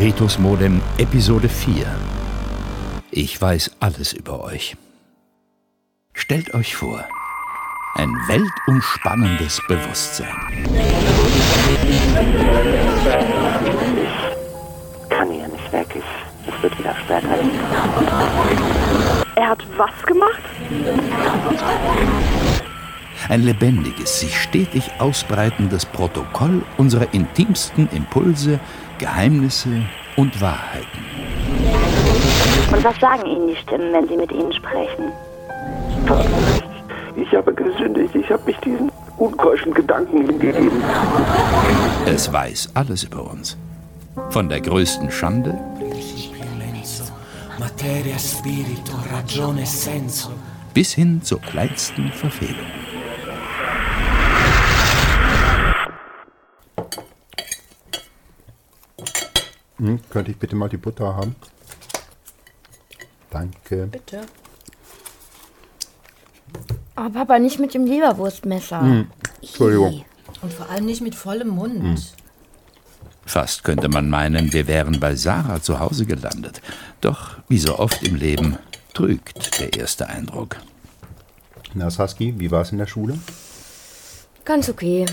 Ritus Modem Episode 4 Ich weiß alles über euch. Stellt euch vor, ein weltumspannendes Bewusstsein. kann hier nicht weg. Ich, es wird wieder später. Er hat was gemacht? Ein lebendiges, sich stetig ausbreitendes Protokoll unserer intimsten Impulse, Geheimnisse und Wahrheiten. Und was sagen Ihnen die Stimmen, wenn Sie mit ihnen sprechen? Ich habe gesündigt. Ich habe mich diesen unkeuschen Gedanken hingegeben. Es weiß alles über uns. Von der größten Schande Materia, spirito, ragione, senso. bis hin zur kleinsten Verfehlung. Hm, könnte ich bitte mal die Butter haben? Danke. Bitte. Oh, Papa, nicht mit dem Leberwurstmesser. Hm, Entschuldigung. Und vor allem nicht mit vollem Mund. Fast könnte man meinen, wir wären bei Sarah zu Hause gelandet. Doch, wie so oft im Leben, trügt der erste Eindruck. Na, Saski, wie war es in der Schule? Ganz okay.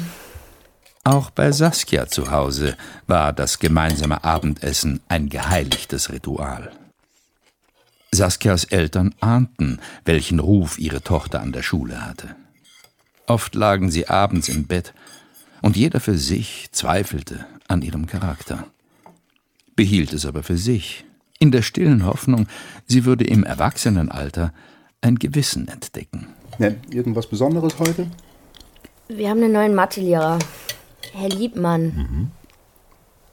Auch bei Saskia zu Hause war das gemeinsame Abendessen ein geheiligtes Ritual. Saskias Eltern ahnten, welchen Ruf ihre Tochter an der Schule hatte. Oft lagen sie abends im Bett und jeder für sich zweifelte an ihrem Charakter. Behielt es aber für sich, in der stillen Hoffnung, sie würde im Erwachsenenalter ein Gewissen entdecken. Ja, irgendwas Besonderes heute? Wir haben einen neuen Mathelehrer. Herr Liebmann.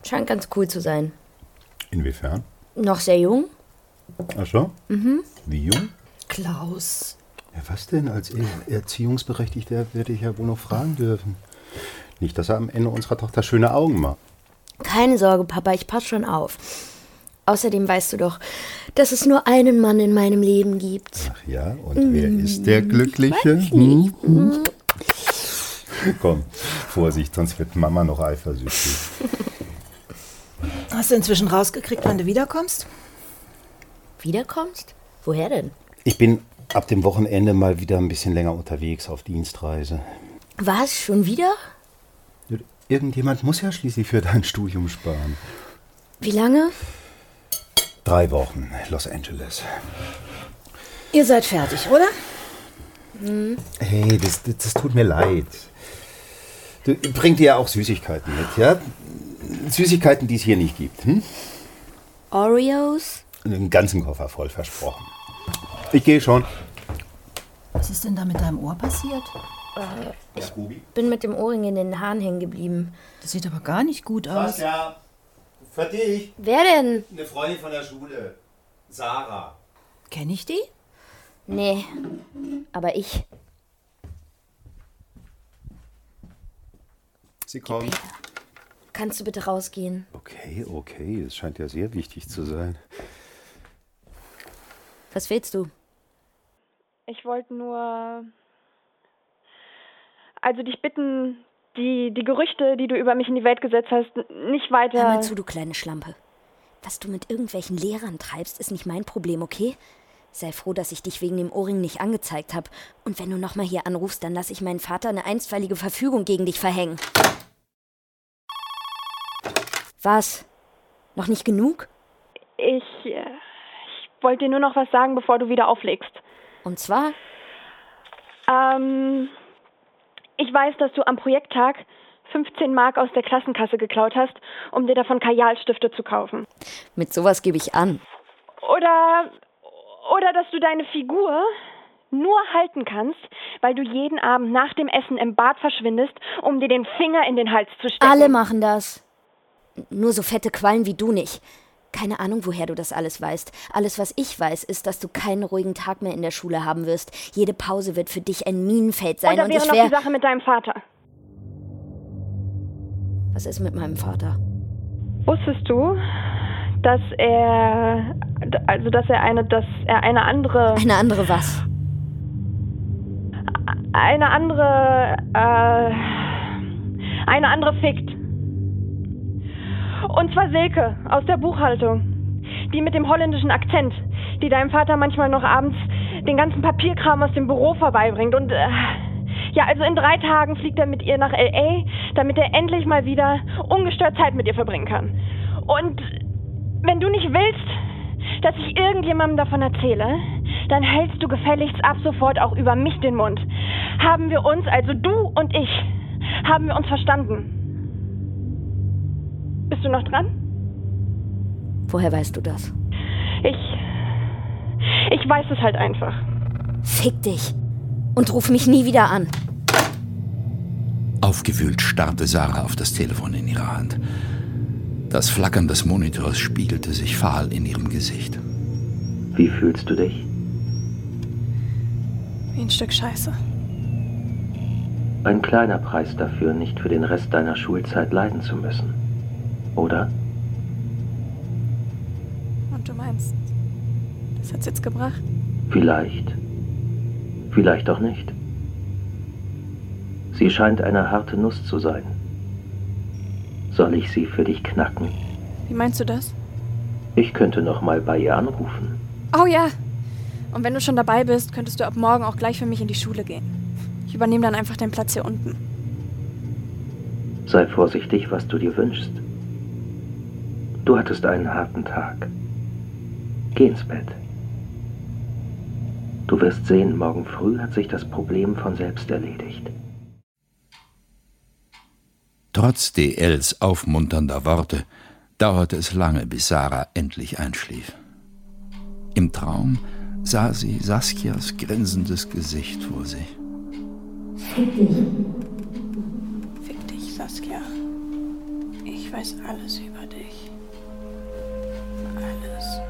Scheint ganz cool zu sein. Inwiefern? Noch sehr jung. Ach so? Wie jung? Klaus. Ja, was denn? Als Er- Erziehungsberechtigter werde ich ja wohl noch fragen dürfen. Nicht, dass er am Ende unserer Tochter schöne Augen macht. Keine Sorge, Papa, ich pass schon auf. Außerdem weißt du doch, dass es nur einen Mann in meinem Leben gibt. Ach ja, und wer ist der Glückliche? Hm? Komm, Vorsicht, sonst wird Mama noch eifersüchtig. Hast du inzwischen rausgekriegt, wann du wiederkommst? Wiederkommst? Woher denn? Ich bin ab dem Wochenende mal wieder ein bisschen länger unterwegs auf Dienstreise. Was? Schon wieder? Irgendjemand muss ja schließlich für dein Studium sparen. Wie lange? Drei Wochen, Los Angeles. Ihr seid fertig, oder? Hey, das, das, das tut mir leid. Du bring dir ja auch Süßigkeiten mit, ja? Süßigkeiten, die es hier nicht gibt. Hm? Oreos? Einen ganzen Koffer voll versprochen. Ich gehe schon. Was ist denn da mit deinem Ohr passiert? Bin mit dem Ohrring in den Haaren hängen geblieben. Das sieht aber gar nicht gut aus. ja? Für dich. Wer denn? Eine Freundin von der Schule. Sarah. Kenne ich die? Nee, aber ich. Sie kommt. Kannst du bitte rausgehen? Okay, okay. Es scheint ja sehr wichtig zu sein. Was willst du? Ich wollte nur. Also dich bitten, die, die Gerüchte, die du über mich in die Welt gesetzt hast, nicht Hör weiter. mal zu, du kleine Schlampe. Was du mit irgendwelchen Lehrern treibst, ist nicht mein Problem, okay? Sei froh, dass ich dich wegen dem Ohrring nicht angezeigt habe. Und wenn du nochmal hier anrufst, dann lasse ich meinen Vater eine einstweilige Verfügung gegen dich verhängen. Was? Noch nicht genug? Ich, äh, ich wollte dir nur noch was sagen, bevor du wieder auflegst. Und zwar, Ähm, ich weiß, dass du am Projekttag 15 Mark aus der Klassenkasse geklaut hast, um dir davon Kajalstifte zu kaufen. mit sowas gebe ich an. Oder, oder dass du deine Figur nur halten kannst, weil du jeden Abend nach dem Essen im Bad verschwindest, um dir den Finger in den Hals zu stecken. Alle machen das. Nur so fette Quallen wie du nicht. Keine Ahnung, woher du das alles weißt. Alles, was ich weiß, ist, dass du keinen ruhigen Tag mehr in der Schule haben wirst. Jede Pause wird für dich ein Minenfeld sein Und da und, wäre ich noch wäre. die Sache mit deinem Vater. Was ist mit meinem Vater? Wusstest du, dass er, also dass er eine, dass er eine andere, Eine andere was? eine andere, äh, eine andere fickt. Und zwar Silke aus der Buchhaltung. Die mit dem holländischen Akzent, die deinem Vater manchmal noch abends den ganzen Papierkram aus dem Büro vorbeibringt. Und äh, ja, also in drei Tagen fliegt er mit ihr nach LA, damit er endlich mal wieder ungestört Zeit mit ihr verbringen kann. Und wenn du nicht willst, dass ich irgendjemandem davon erzähle, dann hältst du gefälligst ab sofort auch über mich den Mund. Haben wir uns, also du und ich, haben wir uns verstanden. Bist du noch dran? Woher weißt du das? Ich. Ich weiß es halt einfach. Fick dich. Und ruf mich nie wieder an. Aufgewühlt starrte Sarah auf das Telefon in ihrer Hand. Das Flackern des Monitors spiegelte sich fahl in ihrem Gesicht. Wie fühlst du dich? Wie ein Stück Scheiße. Ein kleiner Preis dafür, nicht für den Rest deiner Schulzeit leiden zu müssen. Oder? Und du meinst, das hat's jetzt gebracht? Vielleicht. Vielleicht auch nicht. Sie scheint eine harte Nuss zu sein. Soll ich sie für dich knacken? Wie meinst du das? Ich könnte noch mal bei ihr anrufen. Oh ja. Und wenn du schon dabei bist, könntest du ab morgen auch gleich für mich in die Schule gehen. Ich übernehme dann einfach den Platz hier unten. Sei vorsichtig, was du dir wünschst. Du hattest einen harten Tag. Geh ins Bett. Du wirst sehen, morgen früh hat sich das Problem von selbst erledigt. Trotz DLs aufmunternder Worte dauerte es lange, bis Sarah endlich einschlief. Im Traum sah sie Saskias grinsendes Gesicht vor sich. Fick dich. Fick dich, Saskia. Ich weiß alles über dich.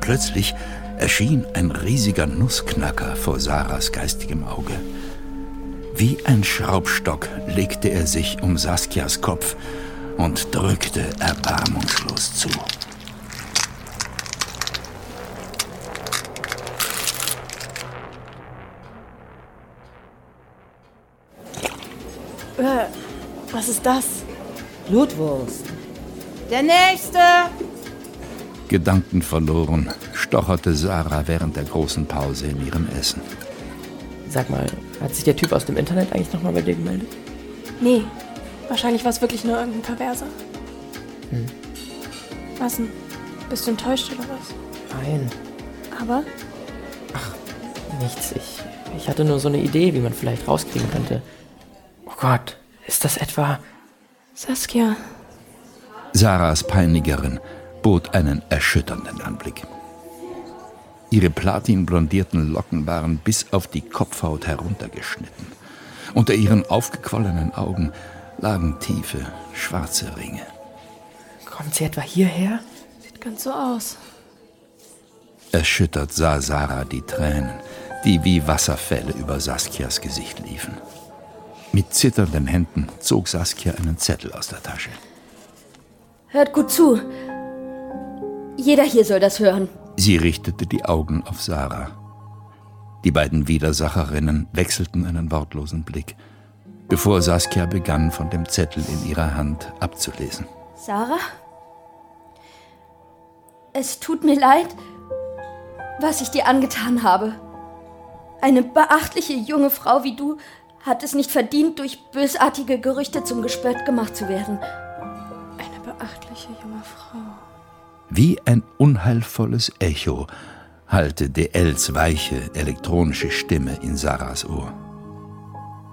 Plötzlich erschien ein riesiger Nussknacker vor Sarahs geistigem Auge. Wie ein Schraubstock legte er sich um Saskias Kopf und drückte erbarmungslos zu. Äh, was ist das? Blutwurst. Der nächste! Gedankenverloren stocherte Sarah während der großen Pause in ihrem Essen. Sag mal, hat sich der Typ aus dem Internet eigentlich nochmal bei dir gemeldet? Nee. Wahrscheinlich war es wirklich nur irgendein Perverser. Hm. Was denn? Bist du enttäuscht oder was? Nein, Aber? nichts. Ich, ich hatte nur so eine Idee, wie man vielleicht rauskriegen könnte. Oh Gott, ist das etwa... Saskia. Sarahs Peinigerin bot einen erschütternden Anblick. Ihre platinblondierten Locken waren bis auf die Kopfhaut heruntergeschnitten. Unter ihren aufgequollenen Augen lagen tiefe, schwarze Ringe. Kommt sie etwa hierher? Sieht ganz so aus. Erschüttert sah Sarah die Tränen, die wie Wasserfälle über Saskias Gesicht liefen. Mit zitternden Händen zog Saskia einen Zettel aus der Tasche. Hört gut zu. Jeder hier soll das hören. Sie richtete die Augen auf Sarah. Die beiden Widersacherinnen wechselten einen wortlosen Blick, bevor Saskia begann, von dem Zettel in ihrer Hand abzulesen. Sarah? Es tut mir leid, was ich dir angetan habe. Eine beachtliche junge Frau wie du hat es nicht verdient, durch bösartige Gerüchte zum Gespött gemacht zu werden. Eine beachtliche junge Frau. Wie ein unheilvolles Echo hallte DLs weiche, elektronische Stimme in Sarahs Ohr.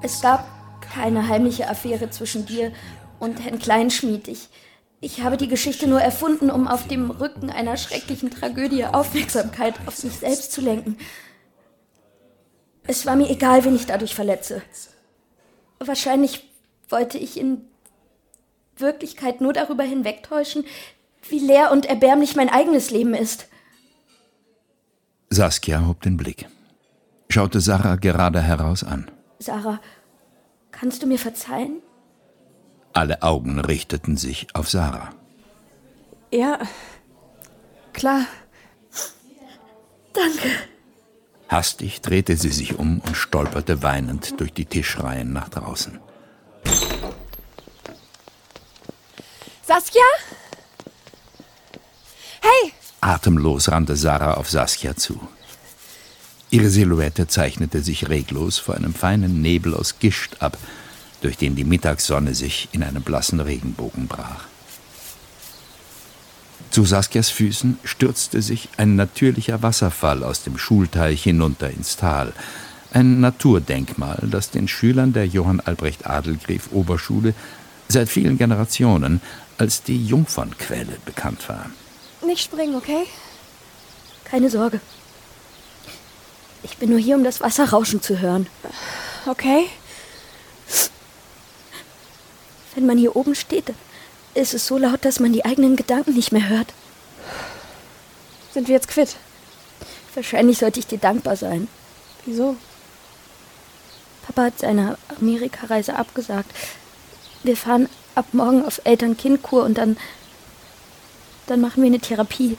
Es gab keine heimliche Affäre zwischen dir und Herrn Kleinschmied. Ich, ich habe die Geschichte nur erfunden, um auf dem Rücken einer schrecklichen Tragödie Aufmerksamkeit auf mich selbst zu lenken. Es war mir egal, wen ich dadurch verletze. Wahrscheinlich wollte ich in Wirklichkeit nur darüber hinwegtäuschen, wie leer und erbärmlich mein eigenes Leben ist. Saskia hob den Blick, schaute Sarah gerade heraus an. Sarah, kannst du mir verzeihen? Alle Augen richteten sich auf Sarah. Ja. Klar. Danke. Hastig drehte sie sich um und stolperte weinend durch die Tischreihen nach draußen. Saskia? Atemlos rannte Sarah auf Saskia zu. Ihre Silhouette zeichnete sich reglos vor einem feinen Nebel aus Gischt ab, durch den die Mittagssonne sich in einen blassen Regenbogen brach. Zu Saskias Füßen stürzte sich ein natürlicher Wasserfall aus dem Schulteich hinunter ins Tal. Ein Naturdenkmal, das den Schülern der Johann Albrecht Adelgrief Oberschule seit vielen Generationen als die Jungfernquelle bekannt war. Nicht springen, okay? Keine Sorge. Ich bin nur hier, um das Wasser rauschen zu hören. Okay. Wenn man hier oben steht, ist es so laut, dass man die eigenen Gedanken nicht mehr hört. Sind wir jetzt quitt? Wahrscheinlich sollte ich dir dankbar sein. Wieso? Papa hat seine Amerikareise abgesagt. Wir fahren ab morgen auf Eltern-Kind-Kur und dann. Dann machen wir eine Therapie.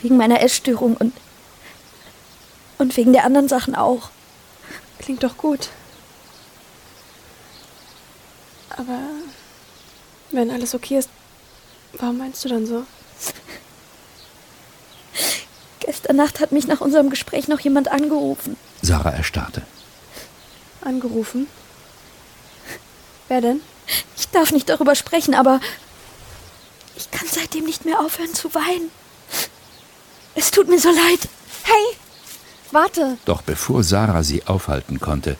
Wegen meiner Essstörung und. und wegen der anderen Sachen auch. Klingt doch gut. Aber wenn alles okay ist, warum meinst du dann so? Gestern Nacht hat mich nach unserem Gespräch noch jemand angerufen. Sarah erstarrte. Angerufen? Wer denn? Ich darf nicht darüber sprechen, aber ich kann seitdem nicht mehr aufhören zu weinen. Es tut mir so leid. Hey, warte. Doch bevor Sarah sie aufhalten konnte,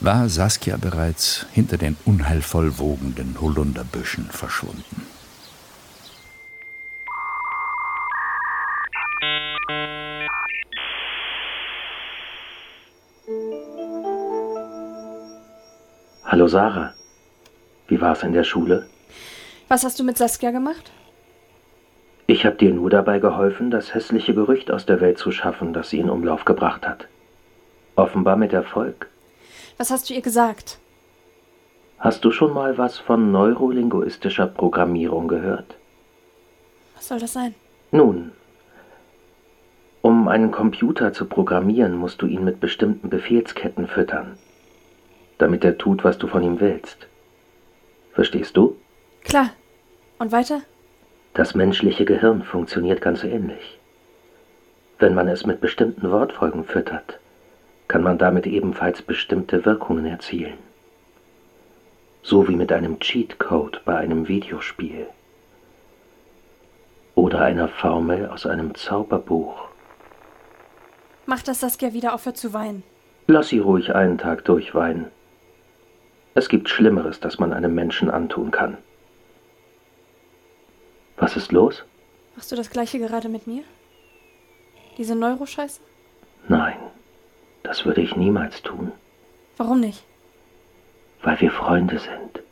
war Saskia bereits hinter den unheilvoll wogenden Holunderbüschen verschwunden. Hallo Sarah. Wie war's in der Schule? Was hast du mit Saskia gemacht? Ich habe dir nur dabei geholfen, das hässliche Gerücht aus der Welt zu schaffen, das sie in Umlauf gebracht hat. Offenbar mit Erfolg. Was hast du ihr gesagt? Hast du schon mal was von neurolinguistischer Programmierung gehört? Was soll das sein? Nun, um einen Computer zu programmieren, musst du ihn mit bestimmten Befehlsketten füttern, damit er tut, was du von ihm willst. Verstehst du? Klar. Und weiter? Das menschliche Gehirn funktioniert ganz ähnlich. Wenn man es mit bestimmten Wortfolgen füttert, kann man damit ebenfalls bestimmte Wirkungen erzielen. So wie mit einem Cheatcode bei einem Videospiel. Oder einer Formel aus einem Zauberbuch. Mach, dass Saskia wieder aufhört zu weinen. Lass sie ruhig einen Tag durchweinen. Es gibt Schlimmeres, das man einem Menschen antun kann. Was ist los? Machst du das gleiche gerade mit mir? Diese Neuroscheiße? Nein, das würde ich niemals tun, Warum nicht? weil wir Freunde sind.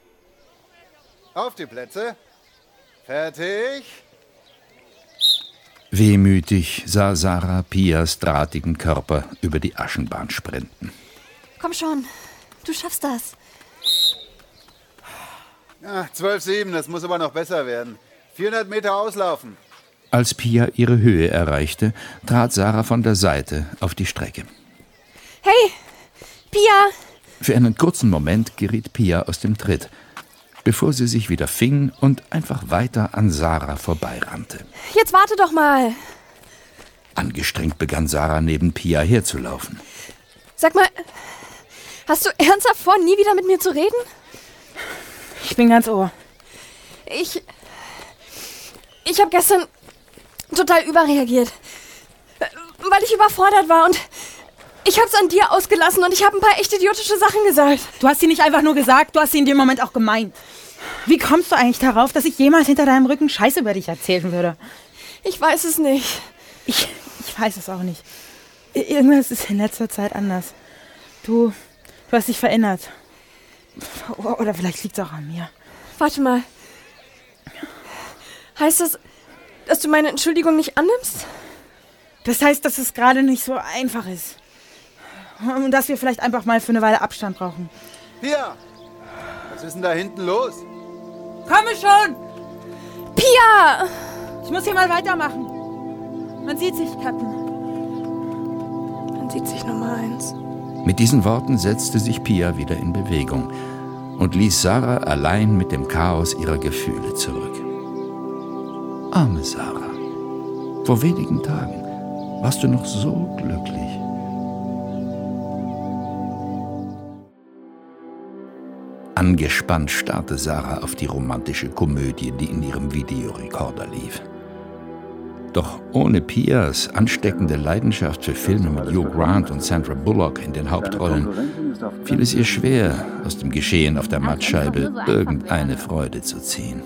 Auf die Plätze. Fertig. Wehmütig sah Sarah Pias drahtigen Körper über die Aschenbahn sprinten. Komm schon. Du schaffst das. Ah, 12,7, das muss aber noch besser werden. 400 Meter auslaufen. Als Pia ihre Höhe erreichte, trat Sarah von der Seite auf die Strecke. Hey, Pia! Für einen kurzen Moment geriet Pia aus dem Tritt, bevor sie sich wieder fing und einfach weiter an Sarah vorbeirannte. Jetzt warte doch mal. Angestrengt begann Sarah neben Pia herzulaufen. Sag mal, hast du ernsthaft vor, nie wieder mit mir zu reden? Ich bin ganz ohr. Ich. Ich habe gestern total überreagiert. Weil ich überfordert war und ich hab's an dir ausgelassen und ich habe ein paar echt idiotische Sachen gesagt. Du hast sie nicht einfach nur gesagt, du hast sie in dem Moment auch gemeint. Wie kommst du eigentlich darauf, dass ich jemals hinter deinem Rücken Scheiße über dich erzählen würde? Ich weiß es nicht. Ich, ich weiß es auch nicht. Irgendwas ist in letzter Zeit anders. Du, du hast dich verändert. Oder vielleicht liegt es auch an mir. Warte mal. Heißt das, dass du meine Entschuldigung nicht annimmst? Das heißt, dass es gerade nicht so einfach ist. Und dass wir vielleicht einfach mal für eine Weile Abstand brauchen. Pia, was ist denn da hinten los? Komme schon! Pia! Ich muss hier mal weitermachen. Man sieht sich, Captain. Man sieht sich Nummer eins. Mit diesen Worten setzte sich Pia wieder in Bewegung und ließ Sarah allein mit dem Chaos ihrer Gefühle zurück. Arme Sarah. Vor wenigen Tagen warst du noch so glücklich. Angespannt starrte Sarah auf die romantische Komödie, die in ihrem Videorekorder lief. Doch ohne Pias ansteckende Leidenschaft für Filme mit Hugh Grant und Sandra Bullock in den Hauptrollen fiel es ihr schwer, aus dem Geschehen auf der Mattscheibe irgendeine Freude zu ziehen.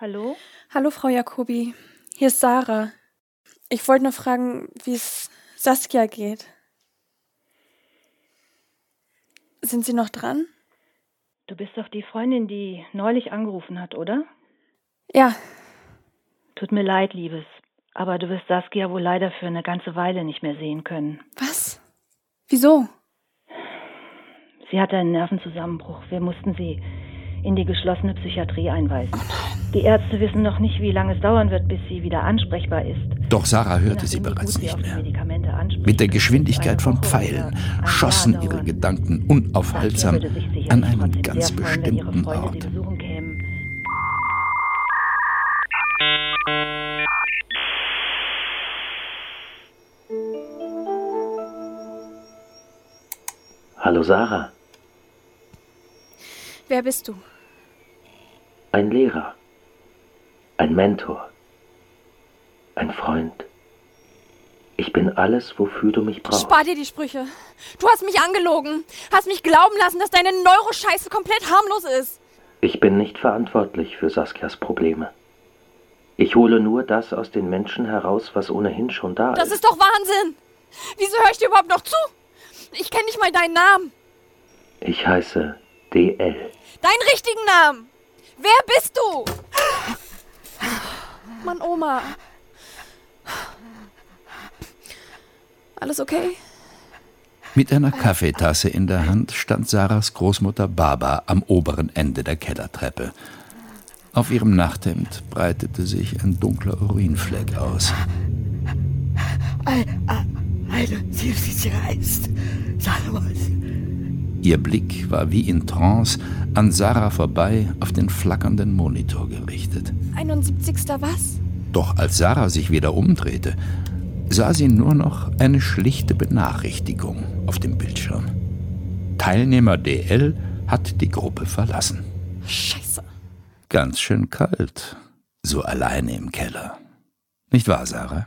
Hallo? Hallo, Frau Jacobi. Hier ist Sarah. Ich wollte nur fragen, wie es Saskia geht. Sind Sie noch dran? Du bist doch die Freundin, die neulich angerufen hat, oder? Ja. Tut mir leid, Liebes. Aber du wirst Saskia wohl leider für eine ganze Weile nicht mehr sehen können. Was? Wieso? Sie hatte einen Nervenzusammenbruch. Wir mussten sie in die geschlossene Psychiatrie einweisen. Die Ärzte wissen noch nicht, wie lange es dauern wird, bis sie wieder ansprechbar ist. Doch Sarah hörte sie bereits nicht mehr. Mit der Geschwindigkeit von Pfeilen schossen ihre Gedanken unaufhaltsam an einen ganz bestimmten Ort. Hallo Sarah, Wer bist du? ein Lehrer, ein Mentor, ein Freund. Ich bin alles, wofür du mich brauchst. Spar dir die Sprüche. Du hast mich angelogen. Hast mich glauben lassen, dass deine Neuroscheiße komplett harmlos ist. Ich bin nicht verantwortlich für Saskias Probleme. Ich hole nur das aus den Menschen heraus, was ohnehin schon da Das ist. ist doch Wahnsinn. Wieso höre ich dir überhaupt noch zu? Ich kenne nicht mal deinen Namen. Ich heiße DL. Deinen richtigen Namen. Wer bist du? Mann, Oma. Alles okay? Mit einer Kaffeetasse in der Hand stand Sarahs Großmutter Baba am oberen Ende der Kellertreppe. Auf ihrem Nachthemd breitete sich ein dunkler Urinfleck aus. Eine süßliche Geist. Sag mal. Ihr Blick war wie in Trance an Sarah vorbei auf den flackernden Monitor gerichtet. 71. was? Doch als Sarah sich wieder umdrehte, sah sie nur noch eine schlichte Benachrichtigung auf dem Bildschirm. Teilnehmer DL hat die Gruppe verlassen. Scheiße. Ganz schön kalt, so alleine im Keller. Nicht wahr, Sarah?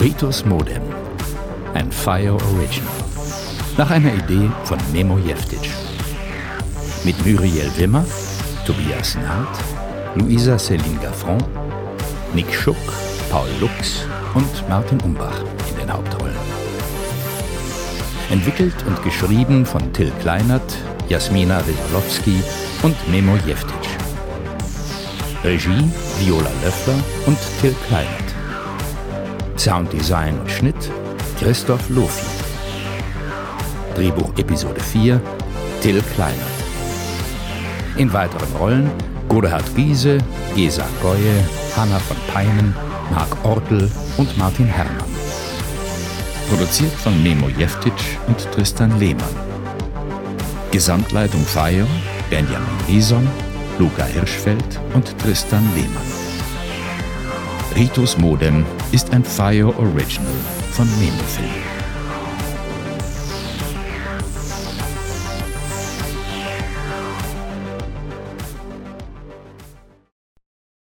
Ritus Modem. Ein Fire Original. Nach einer Idee von Memo Jeftic. Mit Muriel Wimmer, Tobias Naht, Luisa Céline Gaffron, Nick Schuck, Paul Lux und Martin Umbach in den Hauptrollen. Entwickelt und geschrieben von Till Kleinert, Jasmina Wesolowski und Memo Jeftic. Regie Viola Löffler und Till Kleinert. Sounddesign und Schnitt Christoph Lofi. Drehbuch Episode 4 Till Kleinert. In weiteren Rollen Godehard Giese, Gesa Goye, Hanna von Peinen, Marc Ortel und Martin Herrmann. Produziert von Memo Jeftic und Tristan Lehmann. Gesamtleitung Fire Benjamin Rieson, Luca Hirschfeld und Tristan Lehmann. Ritus Modem ist ein Fire Original von Memofilm.